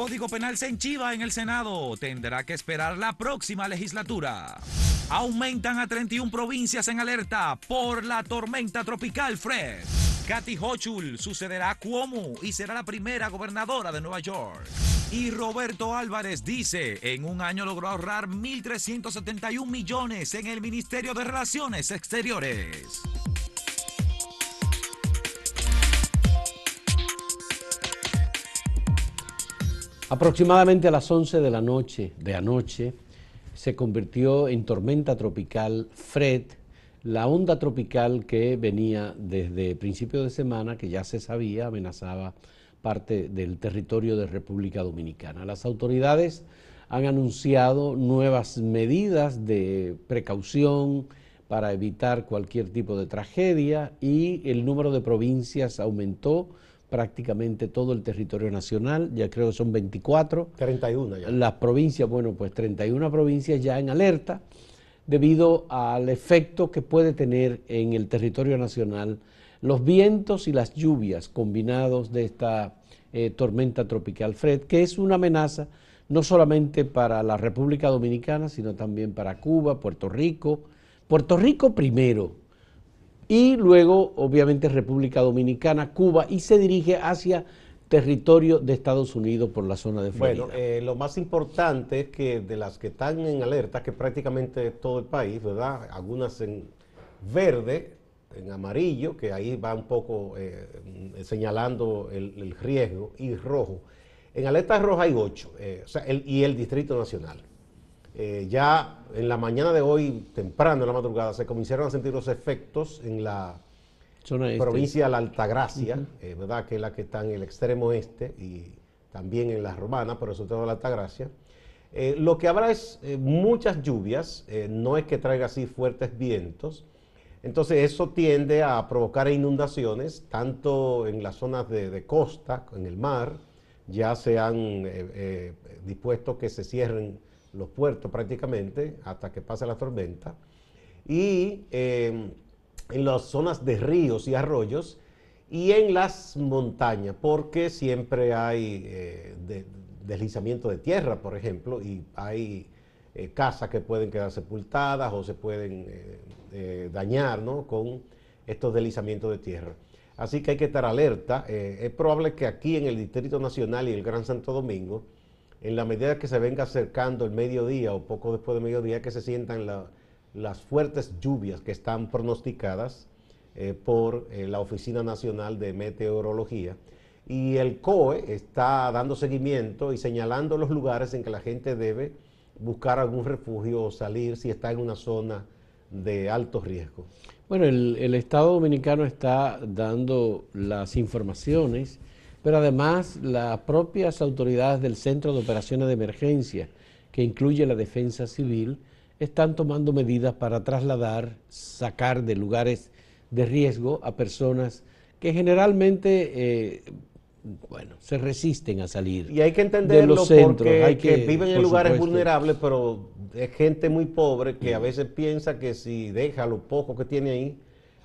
Código Penal se enchiva en el Senado. Tendrá que esperar la próxima legislatura. Aumentan a 31 provincias en alerta por la tormenta tropical Fred. Katy Hochul sucederá a Cuomo y será la primera gobernadora de Nueva York. Y Roberto Álvarez dice, en un año logró ahorrar 1.371 millones en el Ministerio de Relaciones Exteriores. Aproximadamente a las 11 de la noche de anoche se convirtió en tormenta tropical Fred, la onda tropical que venía desde principio de semana, que ya se sabía, amenazaba parte del territorio de República Dominicana. Las autoridades han anunciado nuevas medidas de precaución para evitar cualquier tipo de tragedia y el número de provincias aumentó prácticamente todo el territorio nacional, ya creo que son 24. 31 ya. Las provincias, bueno, pues 31 provincias ya en alerta debido al efecto que puede tener en el territorio nacional los vientos y las lluvias combinados de esta eh, tormenta tropical Fred, que es una amenaza no solamente para la República Dominicana, sino también para Cuba, Puerto Rico. Puerto Rico primero, y luego obviamente República Dominicana, Cuba y se dirige hacia territorio de Estados Unidos por la zona de Florida. Bueno, eh, lo más importante es que de las que están en alerta, que prácticamente todo el país, ¿verdad? Algunas en verde, en amarillo, que ahí va un poco eh, señalando el, riesgo, y rojo. En alerta roja hay ocho, eh, y el Distrito Nacional. Eh, ya en la mañana de hoy, temprano en la madrugada, se comenzaron a sentir los efectos en la este. provincia de la Altagracia, eh, ¿verdad? Que es la que está en el extremo este y también en la Romana, pero sobre todo la Altagracia. Eh, lo que habrá es muchas lluvias, no es que traiga así fuertes vientos. Entonces eso tiende a provocar inundaciones, tanto en las zonas de, de costa, en el mar, ya se han dispuesto que se cierren los puertos prácticamente hasta que pase la tormenta. Y em, en las zonas de ríos y arroyos y en las montañas, porque siempre hay eh, deslizamiento de tierra, por ejemplo, y hay eh, casas que pueden quedar sepultadas o se pueden eh, dañar con estos deslizamientos de tierra. Así que hay que estar alerta. es probable que aquí en el Distrito Nacional y el Gran Santo Domingo, en la medida que se venga acercando el mediodía o poco después del mediodía, que se sientan las fuertes lluvias que están pronosticadas eh, por eh, la Oficina Nacional de Meteorología. Y el COE está dando seguimiento y señalando los lugares en que la gente debe buscar algún refugio o salir si está en una zona de alto riesgo. Bueno, el, el Estado Dominicano está dando las informaciones pero además las propias autoridades del Centro de Operaciones de Emergencia, que incluye la Defensa Civil, están tomando medidas para trasladar, sacar de lugares de riesgo a personas que generalmente, eh, bueno, se resisten a salir. Y hay que entenderlo los centros, porque hay que, viven en lugares vulnerables, pero es gente muy pobre que a veces piensa que si deja lo poco que tiene ahí,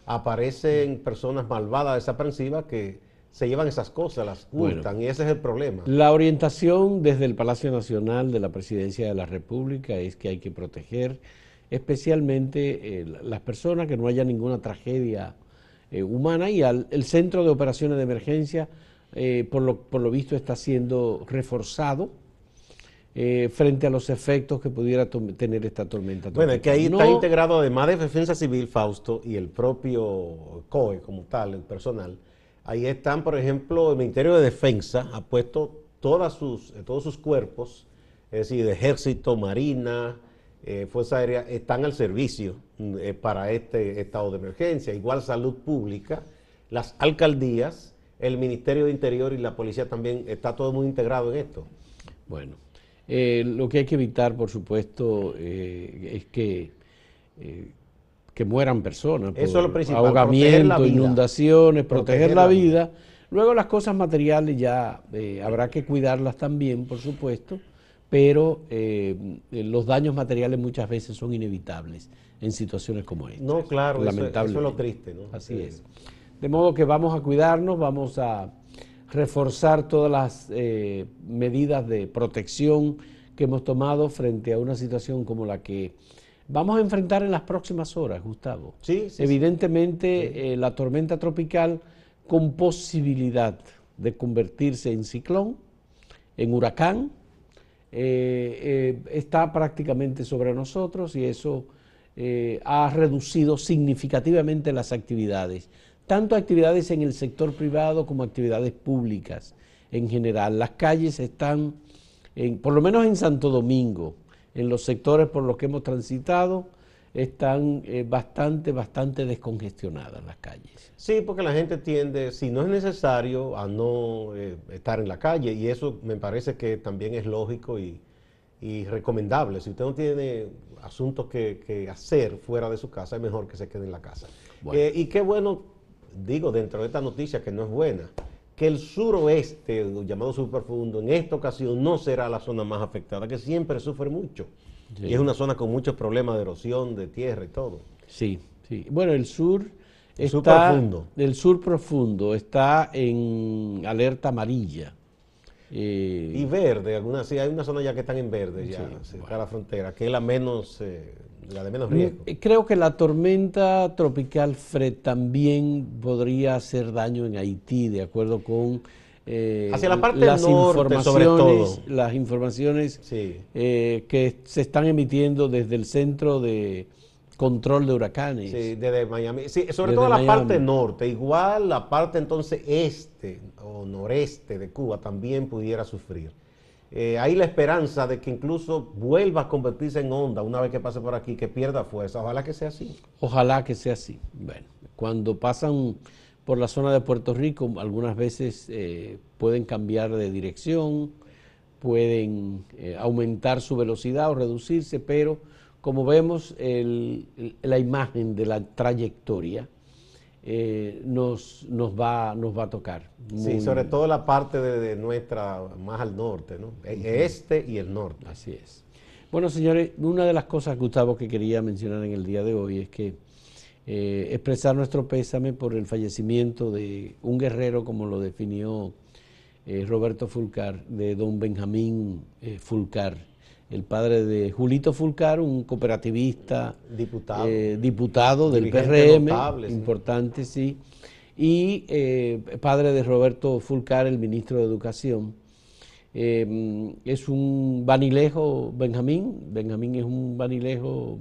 aparecen personas malvadas, desaprensivas que se llevan esas cosas, las ocultan, y ese es el problema. La orientación desde el Palacio Nacional de la Presidencia de la República es que hay que proteger especialmente eh, las personas, que no haya ninguna tragedia eh, humana, y al, el Centro de Operaciones de Emergencia, eh, por, lo, por lo visto, está siendo reforzado. frente a los efectos que pudiera tener esta tormenta. Bueno, es que ahí está integrado además de Defensa Civil, Fausto, y el propio COE como tal, el personal, Ahí están, por ejemplo, el Ministerio de Defensa ha puesto sus, eh, todos sus cuerpos, es decir, de ejército, marina, eh, Fuerza Aérea, están al servicio mm, eh, para este estado de emergencia. Igual salud pública, las alcaldías, el Ministerio de Interior y la policía también, está todo muy integrado en esto. Bueno, lo que hay que evitar, por supuesto, es que que mueran personas. Eso es lo principal. Ahogamiento, inundaciones, proteger, la, vida. Luego las cosas materiales ya eh, habrá que cuidarlas también, por supuesto, pero eh, los daños materiales muchas veces son inevitables en situaciones como esta. No, claro, lamentablemente. Eso, es lo triste. ¿no? Así es. De modo que vamos a cuidarnos, vamos a reforzar todas las eh, medidas de protección que hemos tomado frente a una situación como la que vamos a enfrentar en las próximas horas, Gustavo. Sí, Evidentemente, eh, la tormenta tropical con posibilidad de convertirse en ciclón, en huracán, eh, está prácticamente sobre nosotros y eso ha reducido significativamente las actividades tanto actividades en el sector privado como actividades públicas en general. Las calles están, por lo menos en Santo Domingo, en los sectores por los que hemos transitado, están eh, bastante, bastante descongestionadas las calles. Sí, porque la gente tiende, si no es necesario, a no eh, estar en la calle y eso me parece que también es lógico y, recomendable. Si usted no tiene asuntos que, hacer fuera de su casa, es mejor que se quede en la casa. Eh, y qué bueno digo dentro de esta noticia que no es buena, que el suroeste, llamado superprofundo, en esta ocasión no será la zona más afectada, que siempre sufre mucho. Y es una zona con muchos problemas de erosión, de tierra y todo. Sí, sí. Bueno, el sur el sur profundo. El sur profundo está en alerta amarilla. Eh, y verde, algunas sí, hay una zona ya que están en verde, ya cerca la frontera, que es la menos eh, la de menos riesgo. Eh, creo que la tormenta tropical Fred también podría hacer daño en Haití, de acuerdo con eh, Hacia la parte las norte, sobre todo. las informaciones eh, que se están emitiendo desde el centro de control de huracanes. Sí, desde Miami. Sí, sobre todo la parte norte. Igual la parte entonces este o noreste de Cuba también pudiera sufrir. Eh, hay la esperanza de que incluso vuelva a convertirse en onda una vez que pase por aquí, que pierda fuerza. Ojalá que sea así. Ojalá que sea así. Bueno, cuando pasan por la zona de Puerto Rico, algunas veces eh, pueden cambiar de dirección, pueden eh, aumentar su velocidad o reducirse, pero como vemos, la imagen de la trayectoria eh, nos, nos, va, nos va a tocar. Sí, sobre todo la parte de, nuestra, más al norte, ¿no? E, este y el norte. Así es. Bueno, señores, una de las cosas, Gustavo, que quería mencionar en el día de hoy es que eh, expresar nuestro pésame por el fallecimiento de un guerrero, como lo definió eh, Roberto Fulcar, de don Benjamín Fulcar el padre de Julito Fulcar, un cooperativista, diputado, eh, diputado del PRM, importante, sí, y eh, padre de Roberto Fulcar, el ministro de Educación. Eh, es un vanilejo, Benjamín, Benjamín es un vanilejo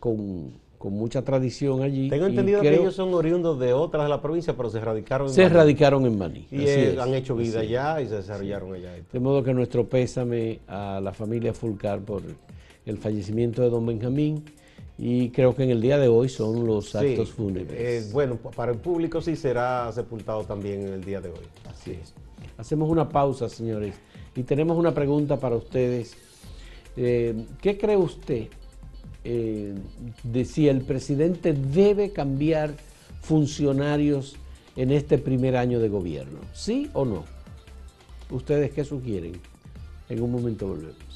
con con mucha tradición allí. Tengo entendido que ellos son oriundos de otras de la provincia, pero se radicaron en Se radicaron en Maní. Y han hecho vida allá y se desarrollaron allá. De modo que nuestro pésame a la familia Fulcar por el fallecimiento de don Benjamín y creo que en el día de hoy son los actos fúnebres. Eh, bueno, para el público sí será sepultado también en el día de hoy. Así es. Hacemos una pausa, señores, y tenemos una pregunta para ustedes. Eh, ¿Qué cree usted eh, decía el presidente debe cambiar funcionarios en este primer año de gobierno. ¿Sí o no? ¿Ustedes qué sugieren? En un momento volvemos.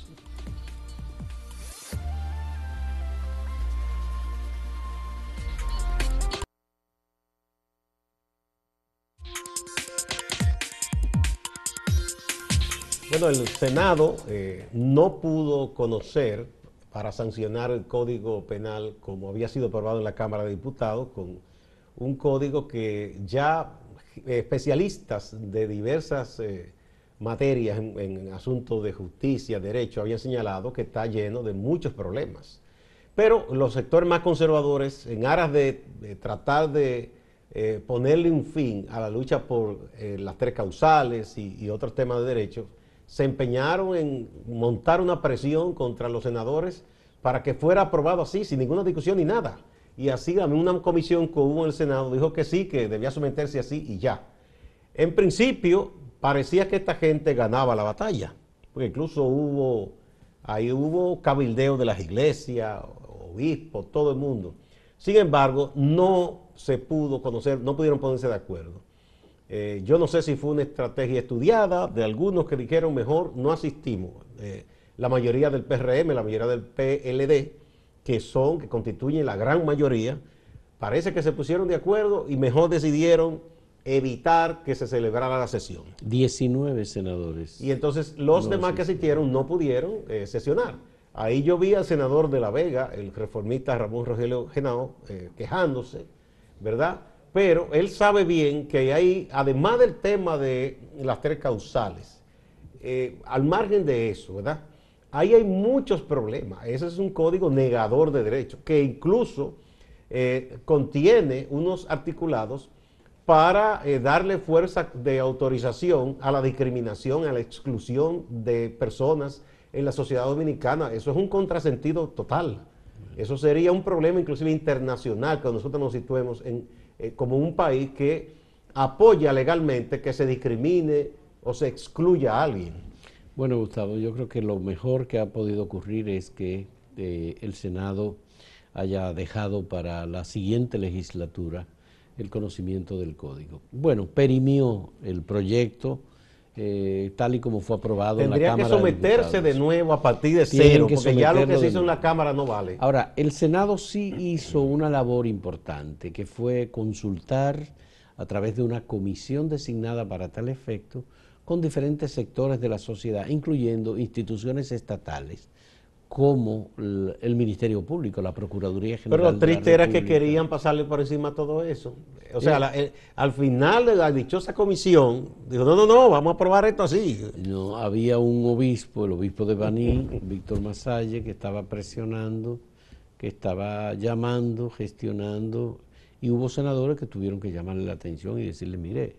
Bueno, el Senado eh, no pudo conocer para sancionar el Código Penal como había sido aprobado en la Cámara de Diputados, con un código que ya especialistas de diversas eh, materias en, asuntos de justicia, derecho, habían señalado que está lleno de muchos problemas. Pero los sectores más conservadores, en aras de, tratar de eh, ponerle un fin a la lucha por eh, las tres causales y, y otros temas de derecho, se empeñaron en montar una presión contra los senadores para que fuera aprobado así, sin ninguna discusión ni nada. Y así, una comisión que hubo en el Senado dijo que sí, que debía someterse así y ya. En principio, parecía que esta gente ganaba la batalla, porque incluso hubo, ahí hubo cabildeo de las iglesias, obispos, todo el mundo. Sin embargo, no se pudo conocer, no pudieron ponerse de acuerdo. Eh, yo no sé si fue una estrategia estudiada de algunos que dijeron mejor no asistimos. Eh, la mayoría del PRM, la mayoría del PLD, que son, que constituyen la gran mayoría, parece que se pusieron de acuerdo y mejor decidieron evitar que se celebrara la sesión. 19 senadores. Y entonces los No demás que asistieron no pudieron eh, sesionar. Ahí yo vi al senador de La Vega, el reformista Ramón Rogelio Genao, quejándose, ¿verdad? Pero él sabe bien que hay, además del tema de las tres causales, eh, al margen de eso, ¿verdad? Ahí hay muchos problemas. Ese es un código negador de derechos, que incluso eh, contiene unos articulados para eh, darle fuerza de autorización a la discriminación, a la exclusión de personas en la sociedad dominicana. Eso es un contrasentido total. Eso sería un problema inclusive internacional que nosotros nos situemos en, eh, como un país que apoya legalmente que se discrimine o se excluya a alguien. Bueno, Gustavo, yo creo que lo mejor que ha podido ocurrir es que eh, el Senado haya dejado para la siguiente legislatura el conocimiento del código. Bueno, perimió el proyecto eh, tal y como fue aprobado en la Tendría que Cámara de someterse de, Diputados. nuevo a partir de Tienen cero, que porque ya lo que se de hizo en la Cámara no vale. Ahora, el Senado sí hizo una labor importante, que fue consultar a través de una comisión designada para tal efecto con diferentes sectores de la sociedad, incluyendo instituciones estatales como el Ministerio Público, la Procuraduría General. Pero lo de la triste era que querían pasarle por encima todo eso. O sea, la- el- al final de la dichosa comisión, dijo, no, no, no, vamos a aprobar esto así. No, había un obispo, el obispo de Baní, Víctor Masalle, que estaba presionando, que estaba llamando, gestionando, y hubo senadores que tuvieron que llamarle la atención y decirle, mire,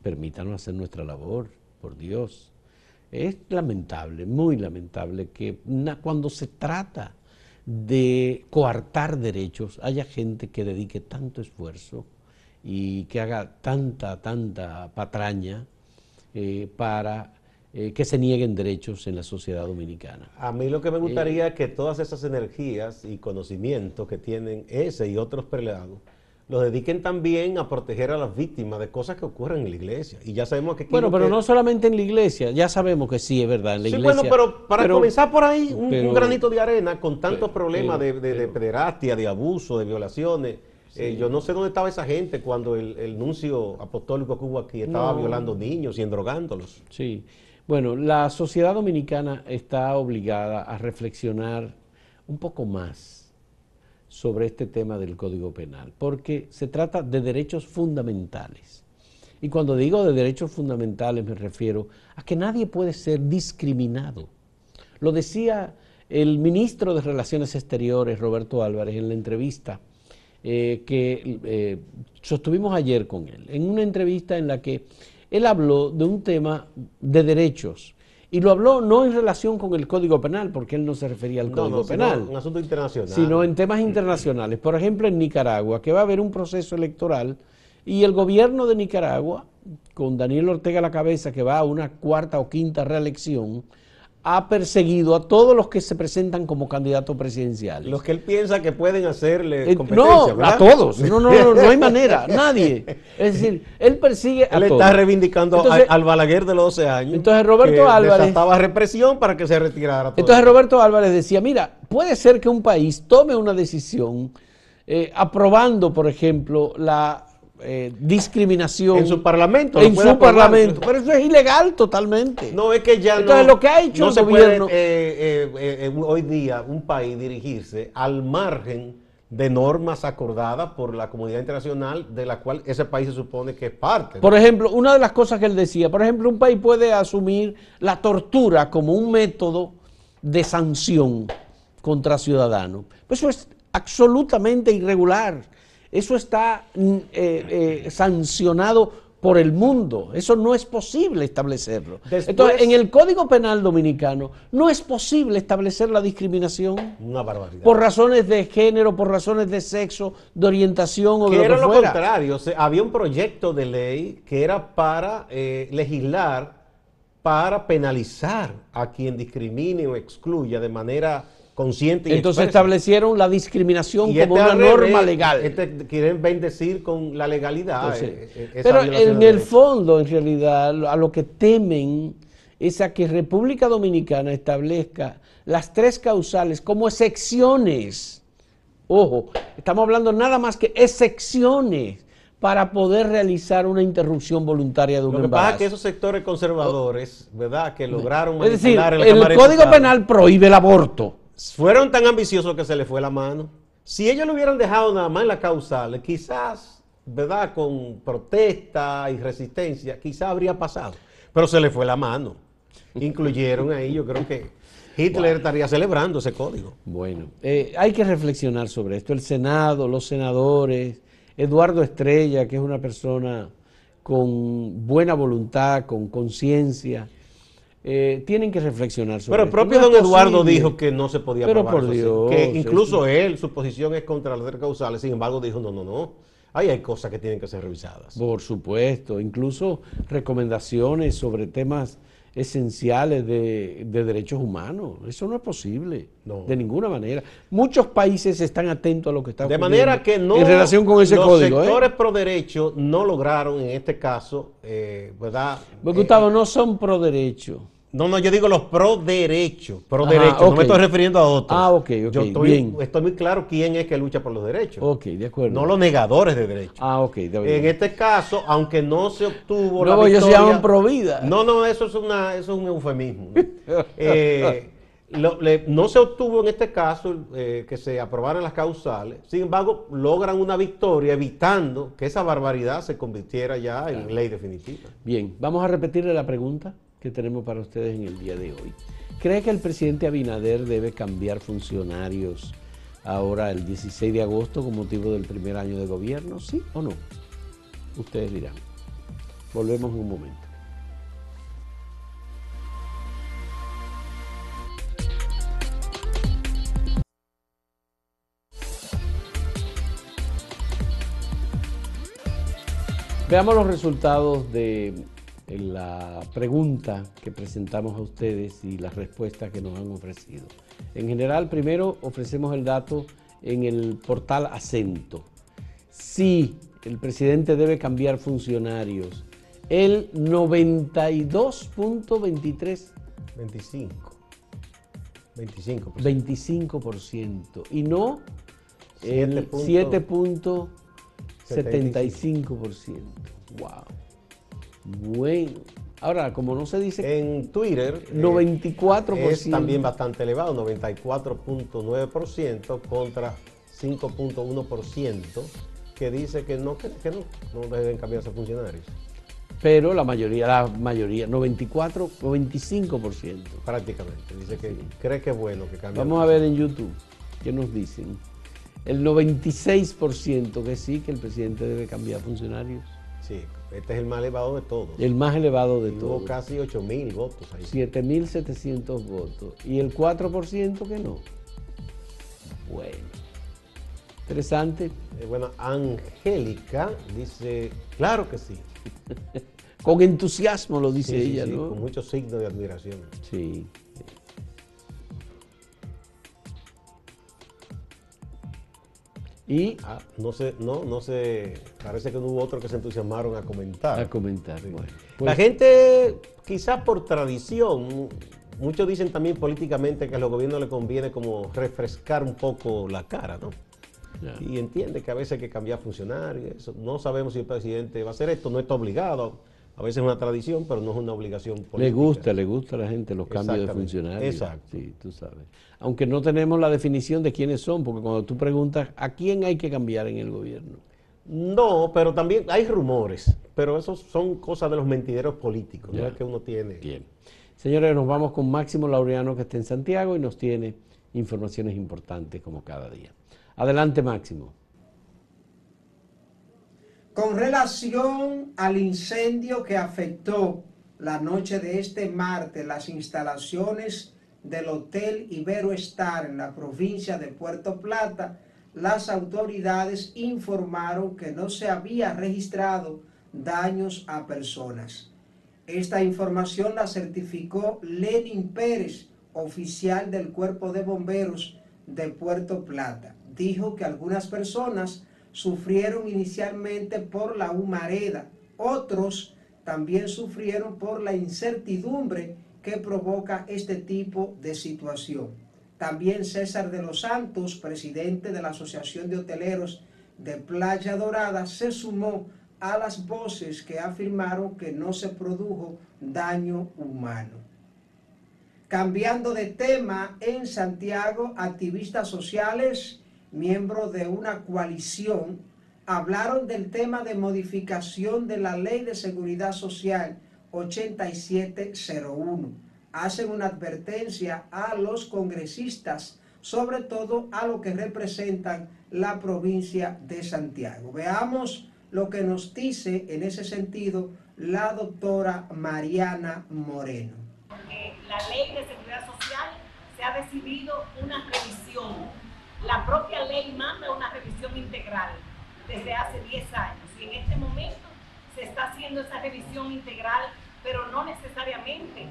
permítanos hacer nuestra labor, por Dios. Es lamentable, muy lamentable que cuando se trata de coartar derechos haya gente que dedique tanto esfuerzo y que haga tanta, tanta patraña eh, para eh, que se nieguen derechos en la sociedad dominicana. A mí lo que me gustaría es que todas esas energías y conocimientos que tienen ese y otros prelados, los dediquen también a proteger a las víctimas de cosas que ocurren en la iglesia. Y ya sabemos que... Bueno, pero que- no solamente en la iglesia, ya sabemos que sí, es verdad, en la Sí, iglesia. bueno, pero para comenzar por ahí, un, granito de arena con tantos pero- problemas de, de, de pederastia, de abuso, de violaciones. Eh, yo no sé dónde estaba esa gente cuando el, el nuncio apostólico que hubo aquí estaba No. violando niños y endrogándolos. Sí. Bueno, la sociedad dominicana está obligada a reflexionar un poco más sobre este tema del Código Penal, porque se trata de derechos fundamentales. Y cuando digo de derechos fundamentales me refiero a que nadie puede ser discriminado. Lo decía el ministro de Relaciones Exteriores, Roberto Álvarez, en la entrevista eh, que eh, sostuvimos ayer con él, en una entrevista en la que él habló de un tema de derechos. Y lo habló no en relación con el Código Penal, porque él no se refería al No, Código no, sino Penal un asunto internacional. sino en temas internacionales. Por ejemplo, en Nicaragua, que va a haber un proceso electoral y el gobierno de Nicaragua, con Daniel Ortega a la cabeza, que va a una cuarta o quinta reelección, ha perseguido a todos los que se presentan como candidatos presidenciales. Los que él piensa que pueden hacerle Eh, competencia, no, ¿verdad? a todos. No, no, no, no hay manera, nadie. Es decir, él persigue a Él todos. está reivindicando Entonces- al Balaguer de los 12 años. Entonces, Roberto que Álvarez- desataba represión para que se retirara. todo Entonces. Roberto Álvarez decía, mira, puede ser que un país tome una decisión eh, aprobando, por ejemplo, la eh, discriminación En su parlamento, En su aprobar. parlamento. Pero eso es ilegal totalmente. No, es que ya Entonces, no. lo que ha hecho no el se gobierno- puede eh, eh, hoy día un país dirigirse al margen de normas acordadas por la comunidad internacional de la cual ese país se supone que es parte. ¿no? Por ejemplo, una de las cosas que él decía, por ejemplo, un país puede asumir la tortura como un método de sanción contra ciudadanos. Pues eso es absolutamente irregular. Eso está mm, eh, eh, sancionado por el mundo. Eso no es posible establecerlo. Después- Entonces, en el Código Penal Dominicano no es posible establecer la discriminación Una barbaridad. por razones de género, por razones de sexo, de orientación o de lo era que lo contrario, había un proyecto de ley que era para eh, legislar, para penalizar a quien discrimine o excluya de manera consciente y Entonces expresa. establecieron la discriminación Y como este una revés, norma legal. Este quieren bendecir con la legalidad. Entonces, eh, eh, pero en el fondo, en realidad, a lo que temen es a que República Dominicana establezca las tres causales como excepciones. Ojo, estamos hablando nada más que excepciones para poder realizar una interrupción voluntaria de un Lo que embarazo. pasa es que esos sectores conservadores, ¿verdad? Que lograron es decir, manipular en la el Cámara Código Penal prohíbe el aborto. Fueron tan ambiciosos que se les fue la mano. Si ellos lo hubieran dejado nada más en la causal, quizás, ¿verdad? Con protesta y resistencia, quizás habría pasado. Pero se les fue la mano. Incluyeron ahí, yo creo que Hitler estaría celebrando ese código. Bueno, eh, hay que reflexionar sobre esto. El Senado, los senadores, Eduardo Estrella, que es una persona con buena voluntad, con conciencia, eh, tienen que reflexionar sobre Pero el propio don Eduardo dijo que no se podía Pero por Dios, que incluso él, su posición es contra las causales, sin embargo dijo, no, no, no, ahí hay cosas que tienen que ser revisadas. Por supuesto, incluso recomendaciones sobre temas esenciales de, de derechos humanos. Eso no es posible, No. de ninguna manera. Muchos países están atentos a lo que está De ocurriendo manera que no en relación con ese los código. ¿eh? sectores pro derecho no lograron en este caso, eh, ¿verdad? Eh, Gustavo, no son pro derecho. No, no, yo digo los pro derecho, pro Ajá, derecho, no me estoy refiriendo a otros. Ah, ok, ok, Yo estoy, bien. estoy muy claro quién es que lucha por los derechos, Ok, de acuerdo. no los negadores de derechos. Ah, ok, de En acuerdo. este caso, aunque no se obtuvo No, la porque ellos se victoria- llaman pro vida. No, no, eso es, una, eso es un eufemismo. Eh, lo- le- no se obtuvo en este caso eh, que se aprobaran las causales. Sin embargo, logran una victoria evitando que esa barbaridad se convirtiera ya en ley definitiva. Bien, vamos a repetirle la pregunta que tenemos para ustedes en el día de hoy. ¿Cree que el presidente Abinader debe cambiar funcionarios ahora el 16 de agosto con motivo del primer año de gobierno? ¿Sí o no? Ustedes dirán. Volvemos en un momento. Veamos los resultados de la pregunta que presentamos a ustedes y las respuestas que nos han ofrecido. En general, primero ofrecemos el dato en el portal Acento. Sí, el presidente debe cambiar funcionarios. El 92.23 25. 25. 25% y no el 7 7.75%. Wow. Bueno. Ahora, como no se dice En Twitter eh, 94%. es también bastante elevado, 94.9% contra 5.1% que dice que no, que, que no, no deben cambiarse funcionarios. pero la mayoría, la mayoría, 94, 95%. Prácticamente. Dice que cree que es bueno que cambie. Vamos a ver en YouTube qué nos dicen. El 96% que sí, que el presidente debe cambiar funcionarios. Sí, este es el más elevado de todos. El más elevado de Y Hubo todos. casi 8 mil votos ahí. 7.700 votos. Y el 4% que no. Bueno. Interesante. Eh, bueno, Angélica dice, claro que sí. Con entusiasmo lo dice Sí, ella, sí, ¿no? Con muchos signos de admiración. Sí. Y Ah, no sé, no, no sé, parece que no hubo otros que se entusiasmaron a comentar. a comentar. Bueno, La pues, gente, quizás por tradición, muchos dicen también políticamente que a los gobiernos les conviene como refrescar un poco la cara, ¿no? Y entiende que a veces hay que cambiar funcionarios. No sabemos si el presidente va a hacer esto, no está obligado. A veces es una tradición, pero no es una obligación política. Le gusta, le gusta a la gente los cambios de funcionarios. exacto. Sí, tú sabes. Aunque no tenemos la definición de quiénes son, porque cuando tú preguntas a quién hay que cambiar en el gobierno. No, pero también hay rumores, pero esos son cosas de los mentideros políticos, Ya. no es que uno tiene. Bien. Señores, nos vamos con Máximo Laureano que está en Santiago y nos tiene informaciones importantes como cada día. Adelante, Máximo. Con relación al incendio que afectó la noche de este martes las instalaciones del Hotel Ibero Star en la provincia de Puerto Plata, las autoridades informaron que no se había registrado daños a personas. Esta información la certificó Lenin Pérez, oficial del Cuerpo de Bomberos de Puerto Plata. Dijo que algunas personas sufrieron inicialmente por la humareda, otros también sufrieron por la incertidumbre que provoca este tipo de situación. También César de los Santos, presidente de la Asociación de Hoteleros de Playa Dorada, se sumó a las voces que afirmaron que no se produjo daño humano. Cambiando de tema, en Santiago, activistas sociales, miembros de una coalición, hablaron del tema de modificación de la Ley de Seguridad Social 8701. Hacen una advertencia a los congresistas, sobre todo a lo que representan la provincia de Santiago. Veamos lo que nos dice en ese sentido la doctora Mariana Moreno. la ley de seguridad social se ha decidido una revisión. La propia ley manda una revisión integral desde hace 10 años y en este momento se está haciendo esa revisión integral, pero no necesariamente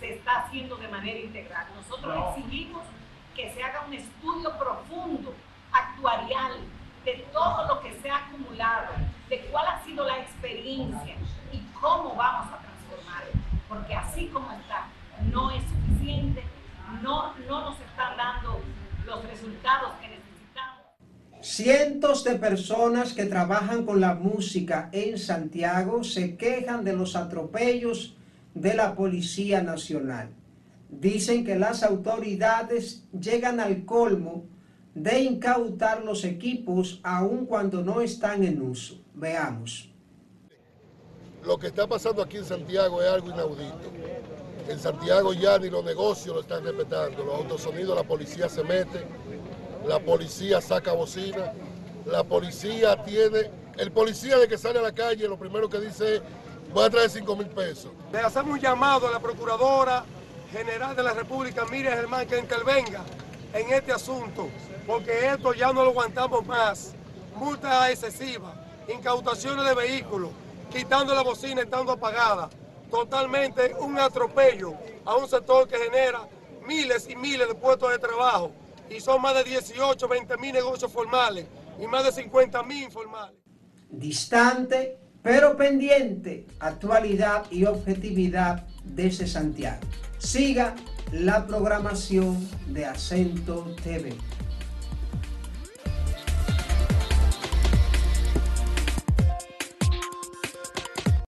se está haciendo de manera integral. Nosotros exigimos que se haga un estudio profundo, actuarial, de todo lo que se ha acumulado, de cuál ha sido la experiencia y cómo vamos a transformar. Porque así como está, no es suficiente, no, no nos resultados que necesitamos. Cientos de personas que trabajan con la música en Santiago se quejan de los atropellos de la Policía Nacional. Dicen que las autoridades llegan al colmo de incautar los equipos aun cuando no están en uso. Veamos. Lo que está pasando aquí en Santiago es algo inaudito. En Santiago ya ni los negocios lo están respetando. Los autosonidos, la policía se mete, la policía saca bocina, la policía tiene... El policía de que sale a la calle lo primero que dice es, voy a traer 5 mil pesos. Le hacemos un llamado a la Procuradora General de la República, Miriam Germán, que intervenga en este asunto porque esto ya no lo aguantamos más. Multas excesivas, incautaciones de vehículos, quitando la bocina estando apagada. Totalmente un atropello a un sector que genera miles y miles de puestos de trabajo. Y son más de 18, 20 mil negocios formales y más de 50 mil informales. Distante, pero pendiente, actualidad y objetividad desde Santiago. Siga la programación de Acento TV.